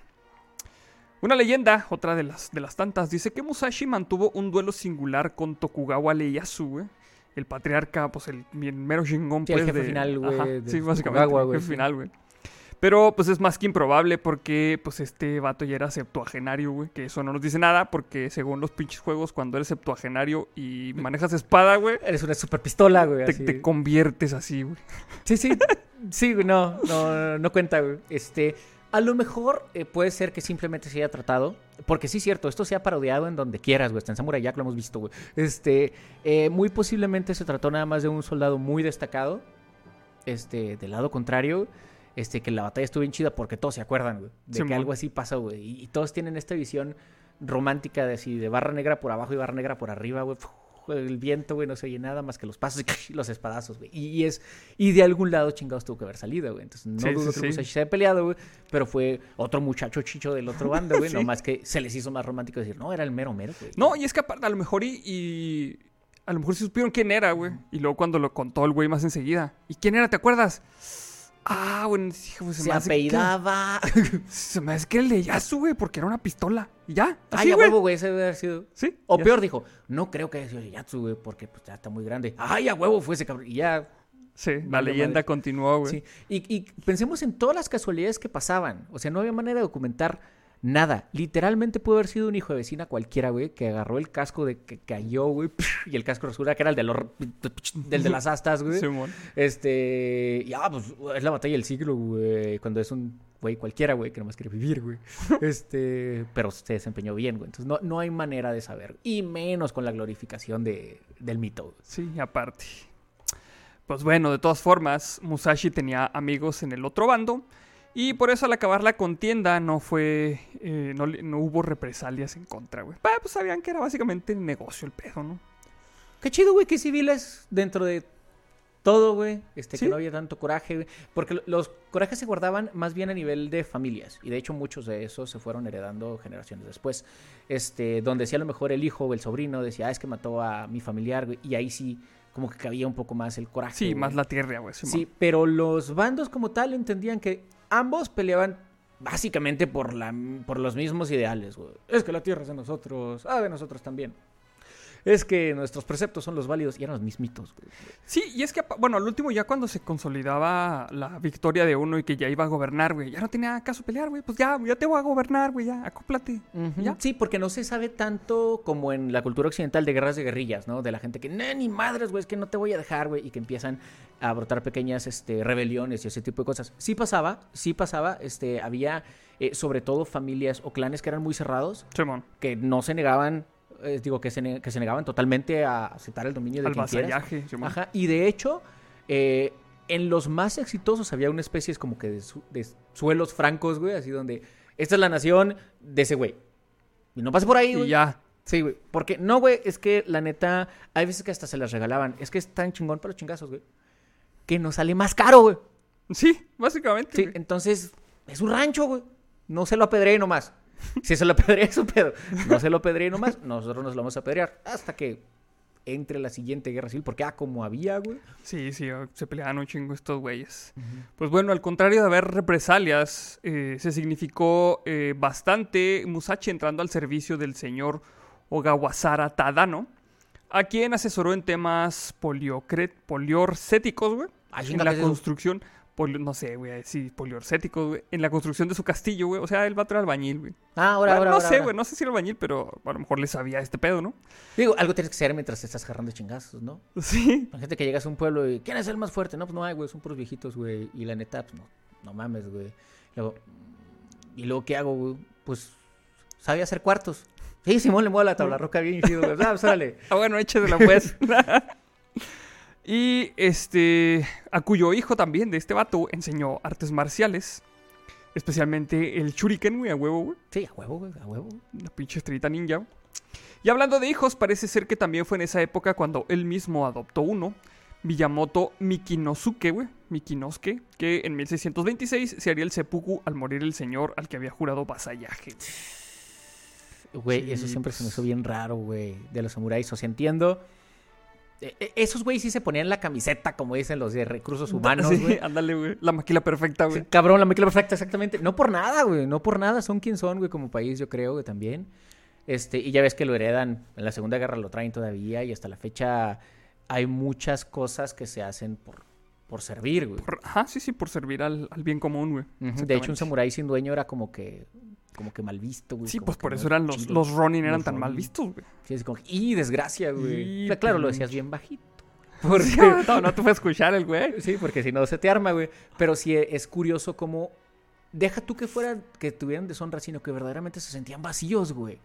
Una leyenda, otra de las, de las tantas, dice que Musashi mantuvo un duelo singular con Tokugawa Ieyasu, güey. El patriarca, pues el, el mero chingón, Sí, el pues, jefe de- final, güey, Sí, básicamente, el güey, jefe sí. final, güey. Pero pues es más que improbable porque pues este vato ya era septuagenario, güey. Que eso no nos dice nada porque según los pinches juegos, cuando eres septuagenario y manejas espada, güey, Eres una super pistola, güey. te, te conviertes así, güey. Sí, sí. Sí, güey, no, no, no cuenta, güey. Este, a lo mejor eh, puede ser que simplemente se haya tratado, porque sí es cierto, esto se ha parodiado en donde quieras, güey. En Samurai Jack lo hemos visto, güey. Este, eh, muy posiblemente se trató nada más de un soldado muy destacado, este, del lado contrario, este, que la batalla estuvo bien chida porque todos se acuerdan, güey, de que algo así pasó, güey. Y, y todos tienen esta visión romántica de así, de barra negra por abajo y barra negra por arriba, güey. El viento, güey, no se oye nada más que los pasos y los espadazos, güey. Y, es, y de algún lado chingados tuvo que haber salido, güey. Entonces no Sí, dudo sí, que sí. Se haya peleado, güey. Pero fue otro muchacho chicho del otro bando, güey. Nomás que se les hizo más romántico decir, no, era el mero mero, güey. No, y es que aparte, a lo mejor y, y- A lo mejor sí supieron quién era, güey. Y luego cuando lo contó el güey más enseguida. ¿Y quién era? ¿Te acuerdas? Ah, bueno, hijo, se, se me hace que- apellidaba. Se me hace que el de Yasu, güey, porque era una pistola. Y ya. Ay, Así, a güey. huevo, güey, ese debe haber sido. Sí. O peor, dijo, no creo que haya sido Yatsu, güey, porque pues ya está muy grande. Ay, a huevo fue ese cabrón. Y ya, Sí, la leyenda continuó, güey. sí. Y, y pensemos en todas las casualidades que pasaban. O sea, no había manera de documentar nada. Literalmente pudo haber sido un hijo de vecina cualquiera, güey, que agarró el casco de que cayó, güey, y el casco resulta que era el de, los, del de las astas, güey. Simón. Este, ya, pues es la batalla del siglo, güey, cuando es un güey cualquiera, güey, que nomás quiere vivir, güey. Este, pero se desempeñó bien, güey. Entonces no, no hay manera de saber, y menos con la glorificación de, del mito. güey. Sí, aparte. Pues bueno, de todas formas, Musashi tenía amigos en el otro bando. Y por eso al acabar la contienda no fue. eh, no, no hubo represalias en contra, güey. Pues sabían que era básicamente negocio el pedo, ¿no? Qué chido, güey, que civiles dentro de todo, güey. Este, Sí. que no había tanto coraje, güey. Porque lo- los corajes se guardaban más bien a nivel de familias. Y de hecho, muchos de esos se fueron heredando generaciones después. Este, donde sí a lo mejor el hijo o el sobrino decía, ah, es que mató a mi familiar, güey. Y ahí sí, como que cabía un poco más el coraje. Sí, güey. más la tierra, güey. Simón. Sí, pero los bandos como tal entendían que ambos peleaban básicamente por, la, por los mismos ideales. Es que la tierra es de nosotros, ah, de nosotros también. Es que nuestros preceptos son los válidos y eran los mismitos, güey. Sí, y es que, bueno, al último ya cuando se consolidaba la victoria de uno y que ya iba a gobernar, güey, ya no tenía caso pelear, güey. Pues ya, ya te voy a gobernar, güey, ya, acóplate. ¿Ya? Sí, porque no se sabe tanto como en la cultura occidental de guerras de guerrillas, ¿no? De la gente que, no, ni madres, güey, es que no te voy a dejar, güey, y que empiezan a brotar pequeñas este, rebeliones y ese tipo de cosas. Sí pasaba, sí pasaba, este, había eh, sobre todo familias o clanes que eran muy cerrados, Simón, que no se negaban, eh, digo, que se, ne- que se negaban totalmente a aceptar el dominio de al quien quieras. Ajá, y de hecho, eh, en los más exitosos había una especie como que de, su- de suelos francos, güey, así donde esta es la nación de ese güey. Y no pasa por ahí, Y güey. ya. Sí, güey. Porque, no, güey, es que la neta, hay veces que hasta se las regalaban. Es que es tan chingón para los chingazos, güey. Que nos sale más caro, güey. Sí, básicamente. Sí, güey. entonces, es un rancho, güey. No se lo apedreé nomás. Si se lo apedreé, es su pedo. No se lo apedreé nomás, nosotros nos lo vamos a apedrear. Hasta que entre la siguiente guerra civil. Porque, ah, como había, güey. Sí, sí, se peleaban un chingo estos güeyes. Pues bueno, al contrario de haber represalias, eh, se significó eh, bastante Musashi entrando al servicio del señor Ogawasara Tadano, a quien asesoró en temas poliorcéticos, güey. Ah, En la construcción, polio- no sé, güey, sí, poliorcéticos, güey. En la construcción de su castillo, güey. O sea, el vato era albañil, güey. Ah, ahora, Bueno, ahora, no ahora, sé, ahora. güey, no sé si era albañil, pero a lo mejor le sabía este pedo, ¿no? Digo, algo tienes que hacer mientras te estás agarrando chingazos, ¿no? Sí. La gente que llegas a un pueblo y ¿quién es el más fuerte? No, pues no hay, güey, son puros viejitos, güey. Y la neta, pues no, no mames, güey. Luego, ¿y luego qué hago, güey? Pues, sabía hacer cuartos. Sí, Simón le mueve la tabla roca bien chido, güey. Ah, pues órale. Ah, bueno, échesela pues. y este, a cuyo hijo también de este vato enseñó artes marciales. Especialmente el shuriken, güey, a huevo, güey. Sí, a huevo, güey, a huevo. La pinche estrellita ninja. Y hablando de hijos, parece ser que también fue en esa época cuando él mismo adoptó uno. Miyamoto Mikinosuke, güey. Mikinosuke, que en 1626 se haría el seppuku al morir el señor al que había jurado vasallaje. Güey, Sí, eso siempre se me hizo bien raro, güey, de los samuráis. O sea, entiendo. Eh, eh, esos güeyes sí se ponían la camiseta, como dicen los de recursos humanos, Sí, güey. ándale, güey. La maquila perfecta, güey. Sí, cabrón, la maquila perfecta, exactamente. No por nada, güey. No por nada. Son quien son, güey, como país, yo creo, güey, también. Este, y ya ves que lo heredan. En la Segunda Guerra lo traen todavía. Y hasta la fecha hay muchas cosas que se hacen por, por servir, güey. Por- ajá, sí, sí, por servir al, al bien común, güey. De hecho, un samurái sin dueño era como que, como que mal visto, güey. Sí, pues por eso eran los, los Ronin eran Los tan mal vistos, güey. Sí, así como, y desgracia, güey. Y claro, lo pinche. decías bien bajito. Porque no, no te fue a escuchar el güey. Sí, porque si no se te arma, güey. Pero sí es curioso cómo. Deja tú que fuera, que tuvieran deshonra, sino que verdaderamente se sentían vacíos, güey.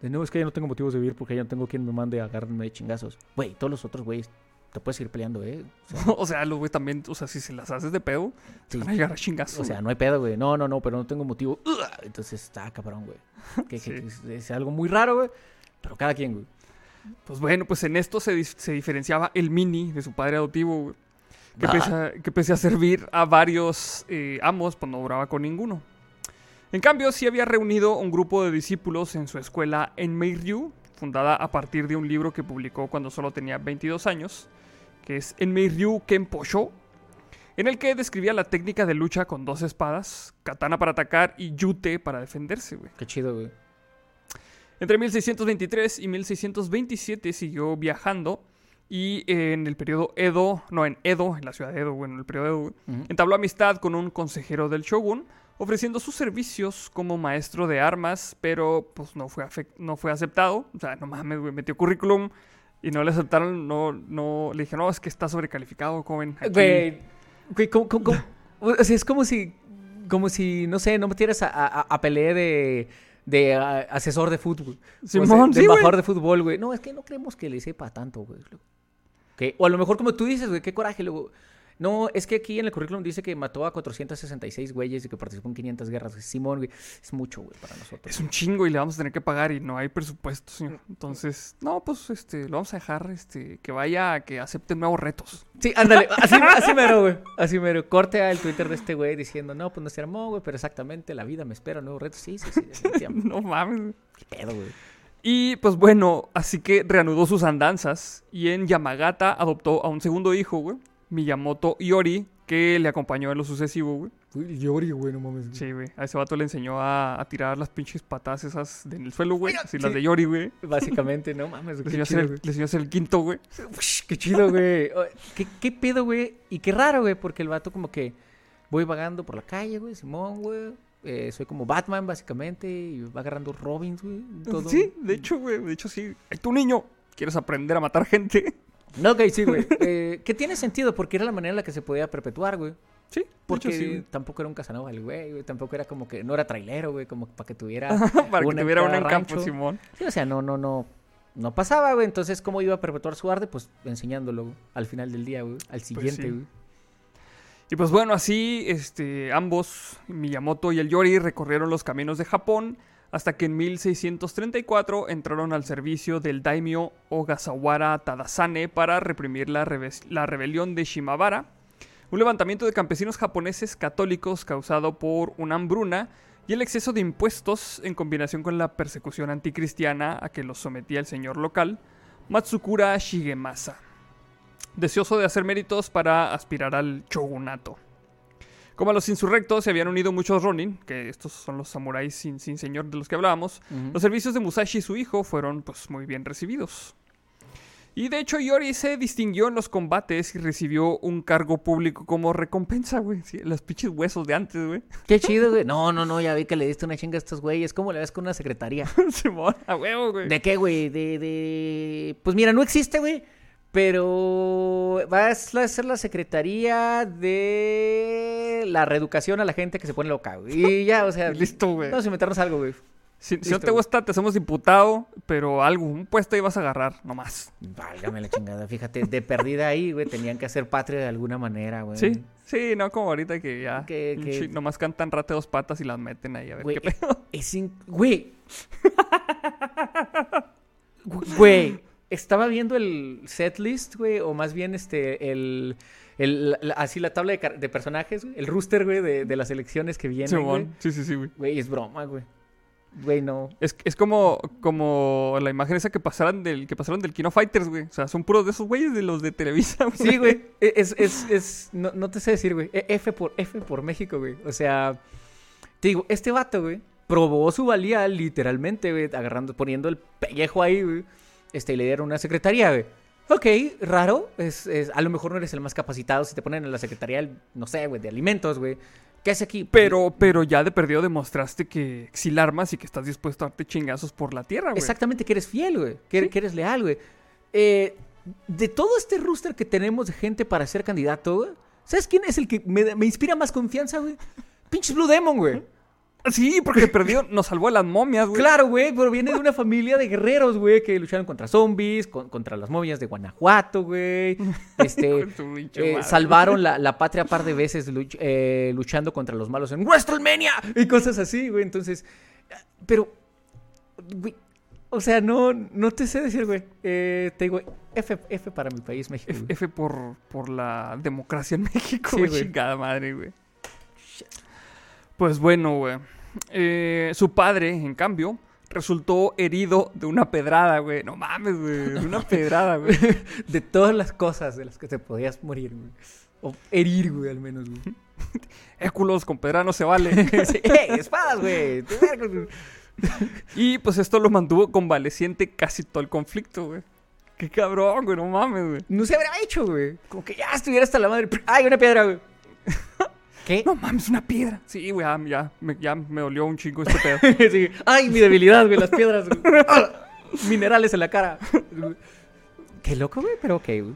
De no, es que ya no tengo motivos de vivir porque ya no tengo quien me mande a agarrarme de chingazos. Güey, todos los otros güeyes te puedes ir peleando, ¿eh? O sea, O sea, los güey también, o sea, si se las haces de pedo, sí. te van a llegar a chingazos. O sea, no hay pedo, güey. No, no, no, pero no tengo motivo. Entonces está cabrón, güey. Que, que- Sí. que es, es algo muy raro, güey. Pero cada quien, güey. Pues bueno, pues en esto se, diferenciaba el mini de su padre adoptivo, güey. Que, Ah. pese a, que pese a servir a varios eh, amos, pues no duraba con ninguno. En cambio, sí había reunido un grupo de discípulos en su escuela en Meiryu, fundada a partir de un libro que publicó cuando solo tenía 22 años, que es Enmeiryu Kenpo-sho, en el que describía la técnica de lucha con dos espadas, katana para atacar y yute para defenderse, güey. Qué chido, güey. Entre 1623 y 1627 siguió viajando y en el periodo Edo, no en Edo, en la ciudad de Edo, bueno, en el periodo Edo, entabló amistad con un consejero del shogun, ofreciendo sus servicios como maestro de armas, pero pues no fue, no fue aceptado. O sea, no mames, güey, metió currículum y no le aceptaron, no, no, le dije, no, es que está sobrecalificado, joven. aquí". Güey, güey, ¿cómo, cómo- cómo? O sea, es como si, como si, no sé, no metieras a, a, a Pelé de, de a- asesor de fútbol. O sea, Simón, de sí, güey. embajador de fútbol, güey. No, es que no creemos que le sepa tanto, güey. O a lo mejor como tú dices, güey, qué coraje. Luego, no, es que aquí en el currículum dice que mató a 466 güeyes y que participó en 500 guerras. Simón, güey, es mucho, güey, para nosotros. Es un chingo y le vamos a tener que pagar y no hay presupuesto, señor. Entonces, no, pues este, lo vamos a dejar este, que vaya a que acepte nuevos retos. Sí, ándale, así, así mero, güey. Así mero. Corte al Twitter de este güey diciendo, no, pues no se armó, güey, pero exactamente la vida me espera nuevos retos. Sí, sí, sí. No mames. güey. Qué pedo, güey. Y pues bueno, así que reanudó sus andanzas y en Yamagata adoptó a un segundo hijo, güey, Miyamoto Iori, que le acompañó en lo sucesivo, güey. Uy, Yori, güey, no mames. Sí, güey. A ese vato le enseñó a, a tirar las pinches patas esas de en el suelo, güey. Así Sí. las de Yori, güey. Básicamente, no mames, Le güey. enseñó, a Qué hacer chido, el, güey. le enseñó a hacer el quinto, güey. Ush, Qué chido, güey. ¿Qué, qué pedo, güey? Y qué raro, güey, porque el vato como que voy vagando por la calle, güey, Simón, güey. Eh, soy como Batman, básicamente, y va agarrando Robins, güey. todo. Sí, de hecho, güey. De hecho, sí. Ay, tú, niño, ¿quieres aprender a matar gente? No, ok, sí, güey. Eh, que tiene sentido, porque era la manera en la que se podía perpetuar, güey. Sí, Porque hecho, sí, güey. tampoco era un Casanova el güey, güey. Tampoco era como que, no era trailero, güey, como para que tuviera Para que una en tuviera una en campo. Simón. Sí, o sea, no, no, no. No pasaba, güey. Entonces, ¿cómo iba a perpetuar su arte? Pues enseñándolo güey, al final del día, güey. Al siguiente, sí. güey. Y pues bueno, así este, ambos, Miyamoto y el Yori, recorrieron los caminos de Japón hasta que en 1634 entraron al servicio del daimyo Ogasawara Tadasane para reprimir la, la rebelión de Shimabara, un levantamiento de campesinos japoneses católicos causado por una hambruna y el exceso de impuestos en combinación con la persecución anticristiana a que los sometía el señor local, Matsukura Shigemasa deseoso de hacer méritos para aspirar al shogunato. Como a los insurrectos se habían unido muchos Ronin, que estos son los samuráis sin, sin señor de los que hablábamos, los servicios de Musashi y su hijo fueron pues muy bien recibidos. Y de hecho Yori se distinguió en los combates y recibió un cargo público como recompensa, güey. Sí, los pinches huesos de antes, güey. Qué chido, güey. No, no, no, ya vi que le diste una chinga a estos güeyes. ¿Cómo le ves con una secretaría? Simón, a huevo, güey. ¿De qué, güey? De, de... Pues mira, no existe, güey. Pero vas a ser la secretaría de la reeducación a la gente que se pone loca, güey. Y ya, o sea, listo, güey. vamos a inventarnos algo, güey. Si, si no te güey. gusta, te hacemos diputado, pero algo, un puesto ahí vas a agarrar, nomás. Válgame la chingada, fíjate, de perdida ahí, güey, tenían que hacer patria de alguna manera, güey. Sí, sí, no como ahorita que ya Que- que- nomás cantan rate dos patas y las meten ahí a ver Güey, qué pedo. Es in- Güey. Güey. Estaba viendo el setlist, güey, o más bien este, el, el- la- así la tabla de, personajes, güey, el rooster, güey, de, de las elecciones que vienen, güey. Simón, sí, sí, sí, güey. Güey, es broma, güey. Güey, no. Es, es como, como la imagen esa que pasaron del, que pasaron del Kino Fighters, güey. O sea, son puros de esos güeyes de los de Televisa, güey. Sí, güey. e, Es, es, es, no, no te sé decir, güey. E- F por, F por México, güey. O sea, te digo, este vato, güey, probó su valía literalmente, güey, agarrando, poniendo el pellejo ahí, güey. Este, y le dieron una secretaría, güey. Ok, raro. Es, es- a lo mejor no eres el más capacitado si te ponen en la secretaría, no sé, güey, de alimentos, güey. ¿Qué hace aquí? Pero, pero ya de perdido demostraste que exil armas y que estás dispuesto a darte chingazos por la tierra, güey. Exactamente, que eres fiel, güey. Que, que eres leal, güey. Eh, de todo este rooster que tenemos de gente para ser candidato, güey, ¿sabes quién es el que me, me inspira más confianza, güey? Pinches Blue Demon, güey. Sí, porque de perdido nos salvó de las momias, güey. Claro, güey, pero viene de una familia de guerreros, güey, que lucharon contra zombies, con- contra las momias de Guanajuato, güey. Este, eh, salvaron la, la patria par de veces luch- eh, luchando contra los malos en WrestleMania y cosas así, güey. Entonces, pero, güey, o sea, no, no te sé decir, güey. Eh, te digo, F, F para mi país, México. F, por, por la democracia en México, Sí, güey. güey. Chingada madre, güey. Pues bueno, güey. Eh, su padre, en cambio, resultó herido de una pedrada, güey. No mames, güey. De una pedrada, güey. De todas las cosas de las que te podías morir, güey. O herir, güey, al menos, güey. Éculos con pedrada no se vale. Sí, ¡Ey, espadas, güey. y pues esto lo mantuvo convaleciente casi todo el conflicto, güey. Qué cabrón, güey. No mames, güey. No se habrá hecho, güey. Como que ya estuviera hasta la madre. ¡Ay, una piedra, güey! ¿Qué? No mames, una piedra. Sí, güey, ya, ya, me, ya me dolió un chingo este pedo. Sí. ¡Ay, mi debilidad, güey! Las piedras, güey. Ah, Minerales en la cara. Qué loco, güey, pero ok, güey.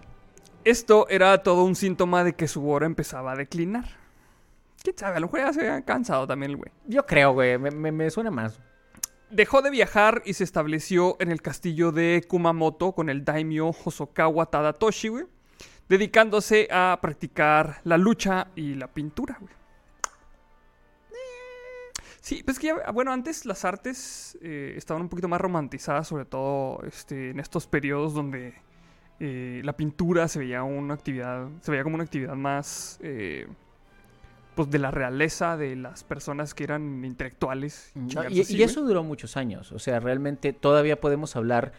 Esto era todo un síntoma de que su hora empezaba a declinar. ¿Quién sabe? A lo mejor ya se había cansado también el güey. Yo creo, güey. Me, me- me suena más. Dejó de viajar y se estableció en el castillo de Kumamoto con el daimyo Hosokawa Tadatoshi, güey. Dedicándose a practicar la lucha y la pintura, güey. Sí, pues que ya- bueno, antes las artes eh, estaban un poquito más romantizadas, sobre todo este, en estos periodos donde eh, la pintura se veía una actividad, se veía como una actividad más, eh, pues de la realeza de las personas que eran intelectuales. No, y, así, y eso duró muchos años. O sea, realmente todavía podemos hablar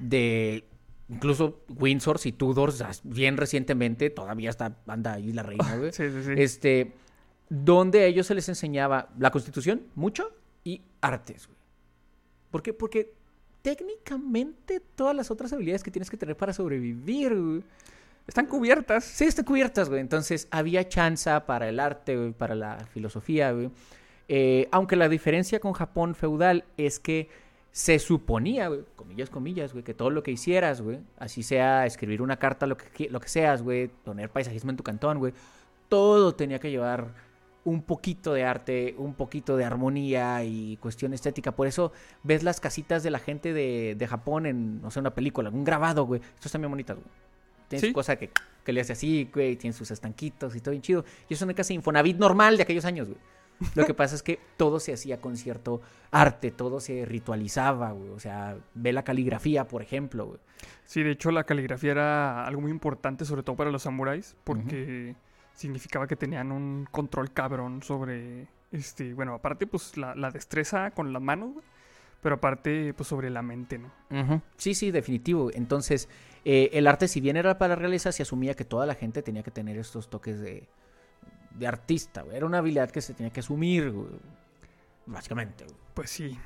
de. Incluso Windsor y Tudors, as- bien recientemente, todavía está, anda ahí la reina, güey. Sí, sí, sí. Este, donde a ellos se les enseñaba la constitución, mucho, y artes, güey. ¿Por qué? Porque técnicamente todas las otras habilidades que tienes que tener para sobrevivir, güey, Están cubiertas. Sí, están cubiertas, güey. Entonces había chance para el arte, güey, para la filosofía, güey. Eh, aunque la diferencia con Japón feudal es que se suponía, güey, comillas, comillas, güey, que todo lo que hicieras, güey, así sea escribir una carta, lo que, lo que seas, güey, poner paisajismo en tu cantón, güey, todo tenía que llevar un poquito de arte, un poquito de armonía y cuestión estética. Por eso ves las casitas de la gente de, de Japón en, no sé, una película, un grabado, güey. Estos están bien bonitas, güey. Tiene Sí. su cosa que, que le hace así, güey, tiene sus estanquitos y todo bien chido. Y es una casa Infonavit normal de aquellos años, güey. Lo que pasa es que todo se hacía con cierto arte, todo se ritualizaba, güey. O sea, ve la caligrafía, por ejemplo, güey. Sí, de hecho la caligrafía era algo muy importante, sobre todo para los samuráis, porque significaba que tenían un control cabrón sobre, este, bueno, aparte pues la, la destreza con las manos, güey, pero aparte pues sobre la mente, ¿no? Sí, sí, definitivo. Entonces, eh, el arte, si bien era para la realeza, se asumía que toda la gente tenía que tener estos toques de, de artista, güey. Era una habilidad que se tenía que asumir, güey. Básicamente, güey. Pues sí.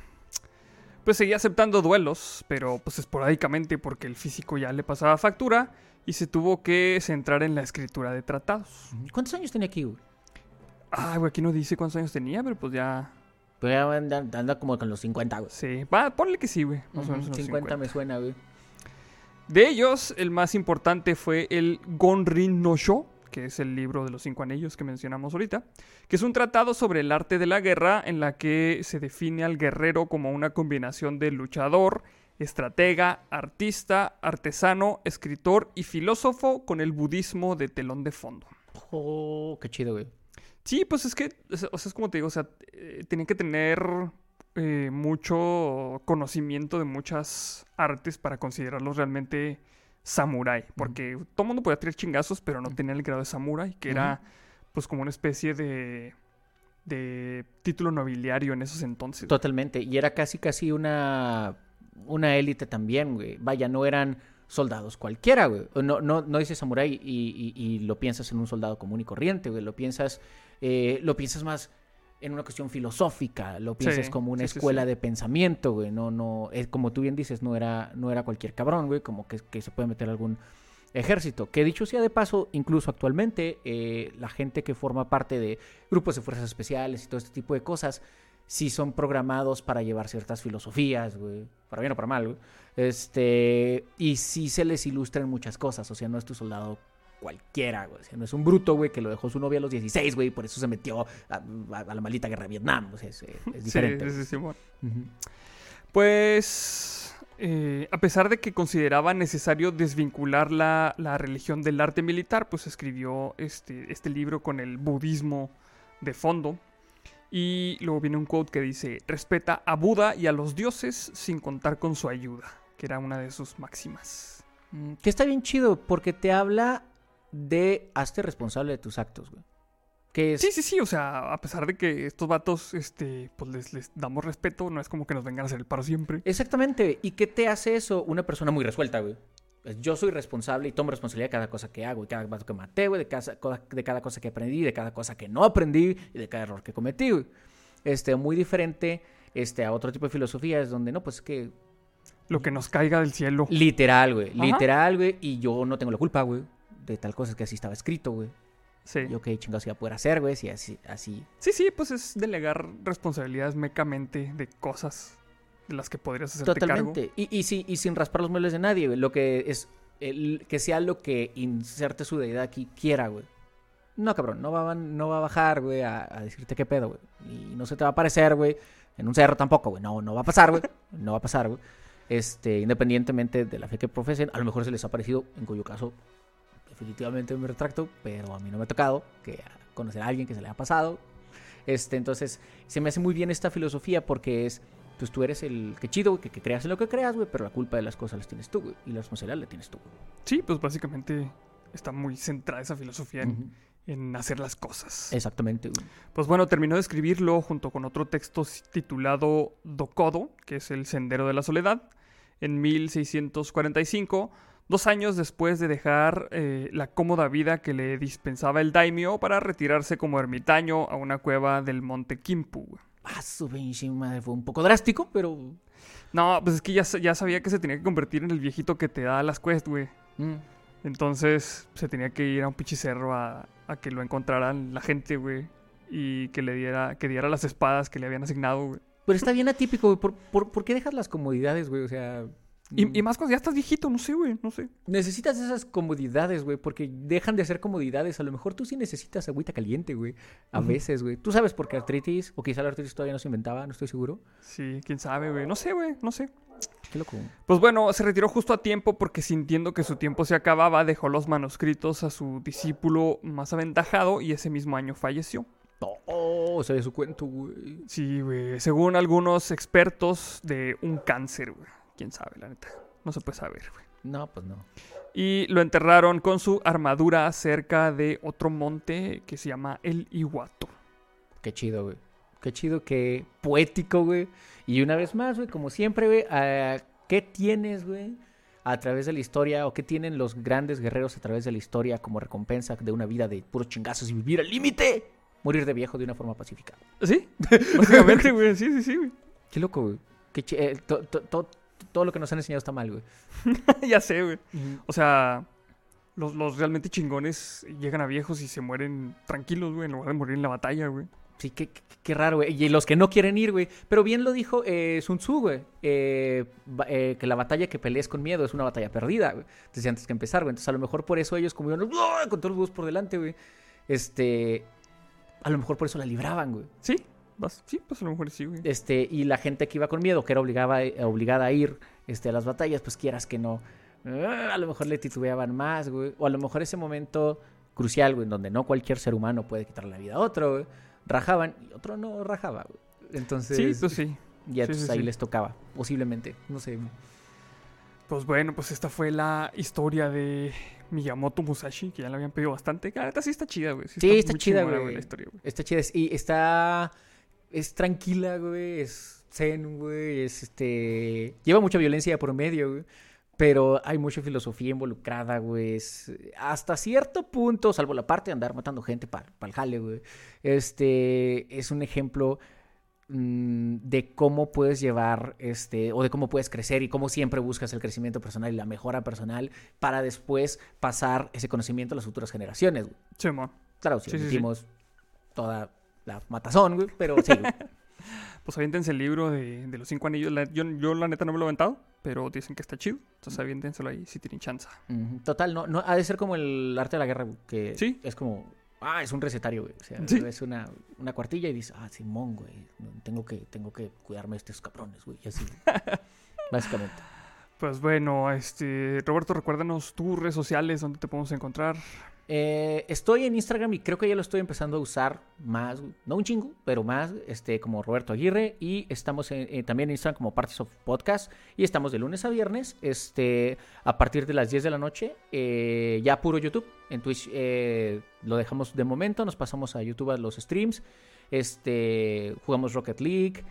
Pues seguía aceptando duelos, pero pues esporádicamente porque el físico ya le pasaba factura y se tuvo que centrar en la escritura de tratados. ¿Cuántos años tenía aquí, güey? Ah, güey, aquí no dice cuántos años tenía, pero pues ya... Pues ya anda, anda como con los 50, güey. Sí, va, ponle que sí, güey. Más o menos Ujú, unos 50, 50. me suena, güey. De ellos, el más importante fue el Gonrin no Sho, que es el libro de los cinco anillos que mencionamos ahorita, que es un tratado sobre el arte de la guerra en la que se define al guerrero como una combinación de luchador, estratega, artista, artesano, escritor y filósofo con el budismo de telón de fondo. Oh, qué chido, güey. Sí, pues es que, o sea, es como te digo, o sea, eh, tienen que tener eh, mucho conocimiento de muchas artes para considerarlos realmente samurái. Porque todo el mundo podía tirar chingazos, pero no tenía el grado de samurái, que era pues como una especie de, de título nobiliario en esos entonces. Totalmente. Y era casi, casi una, una élite también, güey. Vaya, no eran soldados cualquiera, güey. No, no, no dices samurái y, y- y lo piensas en un soldado común y corriente, güey. Lo piensas, eh, lo piensas más en una cuestión filosófica, lo piensas Sí, como una sí, escuela sí. de pensamiento, güey, no, no, es como tú bien dices, no era, no era cualquier cabrón, güey, como que, que se puede meter algún ejército, que dicho sea de paso, incluso actualmente, eh, la gente que forma parte de grupos de fuerzas especiales y todo este tipo de cosas, sí son programados para llevar ciertas filosofías, güey, para bien o para mal, güey, este, y sí se les ilustran muchas cosas, o sea, no es tu soldado cualquiera, güey. O sea, no es un bruto, güey, que lo dejó su novia a los 16, güey, y por eso se metió a, a- a la maldita guerra de Vietnam. O sea, es, eh, es diferente. Sí, sí. Pues, eh, a pesar de que consideraba necesario desvincular la, la religión del arte militar, pues escribió este, este libro con el budismo de fondo. Y luego viene un quote que dice, respeta a Buda y a los dioses sin contar con su ayuda, que era una de sus máximas. Que está bien chido, porque te habla de hazte responsable de tus actos, güey. Que es, Sí, sí, sí, o sea, a pesar de que estos vatos, este, pues les, les damos respeto, no es como que nos vengan a hacer el paro siempre. Exactamente. ¿Y qué te hace eso? Una persona muy resuelta, güey. Pues Yo soy responsable y tomo responsabilidad de cada cosa que hago, de cada vato que maté, güey, de cada, de cada cosa que aprendí, de cada cosa que no aprendí y de cada error que cometí, güey. Este, muy diferente este, a otro tipo de filosofías donde, no, pues es que Lo que nos caiga del cielo. Literal, güey. Literal, güey. Y yo no tengo la culpa, güey. De tal cosa que así estaba escrito, güey. Sí. Yo qué chingados iba a poder hacer, güey. Si así, así. Sí, sí, pues es delegar responsabilidades mecamente de cosas de las que podrías hacerte cargo. Totalmente. Y, y, sí- y sin raspar los muebles de nadie, güey. Lo que es. el- que sea lo que inserte su deidad aquí quiera, güey. No, cabrón. No va, a- no va a bajar, güey, a, a decirte qué pedo, güey. Y no se te va a aparecer, güey. En un cerro tampoco, güey. No, no va a pasar, güey. No va a pasar, güey. Este, independientemente de la fe que profesen, a lo mejor se les ha parecido, en cuyo caso definitivamente me retracto, pero a mí no me ha tocado que conocer a alguien que se le ha pasado. Este, entonces, se me hace muy bien esta filosofía porque es, pues tú eres el que chido, güey, que, que creas en lo que creas, güey, pero la culpa de las cosas las tienes tú, güey, y la responsabilidad la tienes tú, güey. Sí, pues básicamente está muy centrada esa filosofía en, Ujú. en hacer las cosas. Exactamente, güey. Pues bueno, terminó de escribirlo junto con otro texto titulado Dokodo, que es el Sendero de la Soledad, en 1645, dos años después de dejar eh, la cómoda vida que le dispensaba el daimyo para retirarse como ermitaño a una cueva del monte Kimpu. güey. Ah, su pinche madre fue un poco drástico, pero... No, pues es que ya, ya sabía que se tenía que convertir en el viejito que te da las quests, güey. mm, Entonces se tenía que ir a un pinche cerro a, a que lo encontraran la gente, güey. Y que le diera, que diera las espadas que le habían asignado, güey. Pero está bien atípico, güey. ¿Por, por, por qué dejas las comodidades, güey? O sea... mm, Y, y más cuando ya estás viejito, no sé, güey, no sé. Necesitas esas comodidades, güey, porque dejan de ser comodidades. A lo mejor tú sí necesitas agüita caliente, güey. A veces, güey. ¿Tú sabes por qué artritis? O quizá la artritis todavía no se inventaba, no estoy seguro. Sí, quién sabe, güey. No sé, güey, no sé. Qué loco. Pues bueno, se retiró justo a tiempo porque sintiendo que su tiempo se acababa, dejó los manuscritos a su discípulo más aventajado y ese mismo año falleció. Oh, se su cuento, güey. Sí, güey. Según algunos expertos de un cáncer, güey. Quién sabe, la neta. No se puede saber, güey. No, pues no. Y lo enterraron con su armadura cerca de otro monte que se llama el Iguato. Qué chido, güey. Qué chido, qué poético, güey. Y una vez más, güey, como siempre, güey, ¿qué tienes, güey? A través de la historia, o qué tienen los grandes guerreros a través de la historia como recompensa de una vida de puros chingazos y vivir al límite? Morir de viejo de una forma pacífica. ¿Sí? Básicamente, güey. Sí, sí, sí, güey. Qué loco, güey. Qué chi- eh, to- to- to- todo lo que nos han enseñado está mal, güey. ya sé, güey. O sea, los, los realmente chingones llegan a viejos y se mueren tranquilos, güey, en lugar de morir en la batalla, güey. Sí, qué, qué- qué raro, güey. Y los que no quieren ir, güey. Pero bien lo dijo eh, Sun Tzu, güey. Eh, eh, que la batalla que pelees con miedo es una batalla perdida, güey. Desde antes que empezar, güey. Entonces, a lo mejor por eso ellos, como iban con todos los huevos por delante, güey. Este. A lo mejor por eso la libraban, güey. Sí, sí, pues a lo mejor sí, güey. Este, y la gente que iba con miedo, que era obligada, obligada a ir este, a las batallas, pues quieras que no. ah, A lo mejor le titubeaban más, güey. O a lo mejor ese momento crucial, güey, en donde no cualquier ser humano puede quitar la vida a otro, güey. Rajaban y otro no rajaba, güey. Entonces, Sí, pues sí. ya sí, entonces sí, ahí sí. les tocaba, posiblemente. No sé. Pues bueno, pues esta fue la historia de Miyamoto Musashi, que ya la habían pedido bastante. Que La neta sí está chida, güey. Sí, está muy chida, güey. Está chida. Y está. Es tranquila, güey. Es zen, güey. Es este. Lleva mucha violencia por medio, güey. Pero hay mucha filosofía involucrada, güey. Es- hasta cierto punto, salvo la parte de andar matando gente para el jale, güey. Este es un ejemplo mm, de cómo puedes llevar, este, o de cómo puedes crecer y cómo siempre buscas el crecimiento personal y la mejora personal para después pasar ese conocimiento a las futuras generaciones, güey. Simón. Claro, si Sí, sí, sí. toda la matazón, güey, pero sí, güey. Pues aviéntense el libro de, de los cinco anillos. La- yo, yo la neta no me lo he aventado, pero dicen que está chido. Entonces aviéntenselo ahí si tienen chance. Total, no, no, ha de ser como el arte de la guerra, güey, que Sí. es como, ah, es un recetario, güey. O sea, Sí. es una, una cuartilla y dices, ah, Simón, güey, tengo que, tengo que cuidarme de estos cabrones, güey, y así. Básicamente. Pues bueno, este Roberto, recuérdanos tus redes sociales donde te podemos encontrar. Eh, estoy en Instagram y creo que ya lo estoy empezando a usar más, no un chingo, pero más, este, como Roberto Aguirre. Y estamos en- eh, también en Instagram como Parties of Podcast. Y estamos de lunes a viernes, este, a partir de las 10 de la noche, eh, ya puro YouTube. En Twitch eh, lo dejamos de momento, nos pasamos a YouTube a los streams. Este, jugamos Rocket League,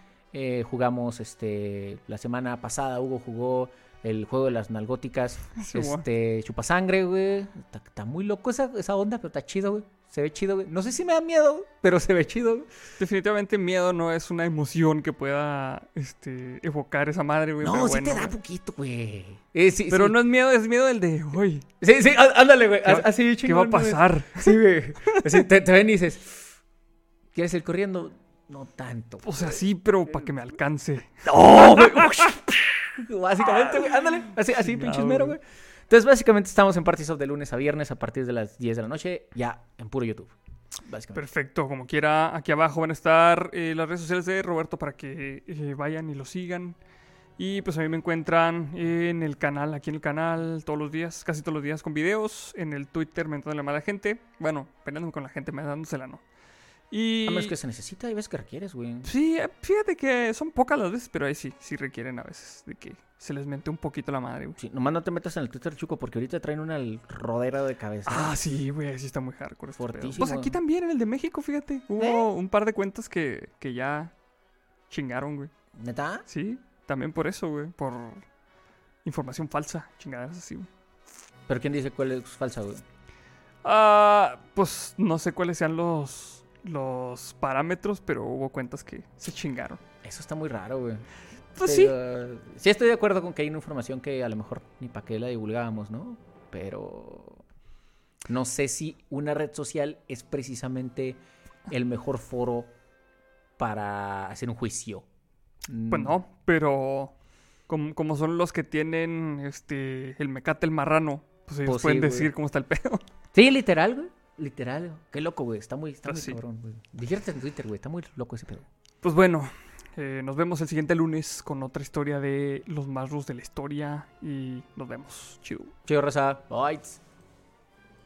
jugamos, este, la semana pasada Hugo jugó el juego de las nalgóticas. Sí. Este, chupasangre, güey. Está, está muy loco esa, esa onda, pero está chido, güey. Se ve chido, güey. No sé si me da miedo, pero se ve chido, güey. Definitivamente miedo no es una emoción que pueda este, evocar esa madre, güey. No, pero sí bueno, te da güey. poquito, güey. Eh, sí, Pero sí. no es miedo, es miedo el de, uy, Sí, sí, ándale, güey. ¿Qué va- Así, ¿qué va a chingón, güey. pasar? Sí, güey. Así, te, te ven y dices, ¿quieres ir corriendo? No tanto. O sea, sí, pero para que me alcance. ¡No! Básicamente, güey. Ándale. Así, así Chingado, pinches mero, güey. Entonces, básicamente estamos en Parties of de lunes a viernes a partir de las 10 de la noche, ya en puro YouTube. Básicamente. Perfecto, como quiera, aquí abajo van a estar eh, las redes sociales de Roberto para que eh, vayan y lo sigan. Y pues a mí me encuentran en el canal, aquí en el canal, todos los días, casi todos los días con videos. En el Twitter mentando la mala gente. Bueno, peleándome con la gente, me dándosela no. Y... A menos que se necesita, hay veces que requieres, güey. Sí, eh, fíjate que son pocas las veces, pero ahí sí, sí requieren a veces de que se les mente un poquito la madre, güey. Sí, nomás no te metas en el Twitter, Chuco, porque ahorita traen una rodera de cabeza. Ah, sí, güey, sí está muy hardcore. este. Fortísimo. Pues aquí también, en el de México, fíjate. Hubo un par de cuentas que, que ya chingaron, güey. ¿Neta? Sí, también por eso, güey. Por información falsa, chingadas así, güey. ¿Pero quién dice cuál es falsa, güey? Ah, pues no sé cuáles sean los, los parámetros, pero hubo cuentas que se chingaron. Eso está muy raro, güey. Pues sí. Pero, Sí estoy de acuerdo con que hay una información que a lo mejor ni para qué la divulgábamos, ¿no? Pero no sé si una red social es precisamente el mejor foro para hacer un juicio. Pues no, pero como, como son los que tienen este el mecate el marrano, pues ellos Pues sí, pueden güey. decir cómo está el pedo. Sí, literal, güey. Literal. Qué loco, güey. Está muy, está Pues muy sí. cabrón, güey. Diviértete en Twitter, güey. Está muy loco ese pedo. Pues bueno, eh, nos vemos el siguiente lunes con otra historia de los marros de la historia y nos vemos. Chido. Chido, raza. Bye.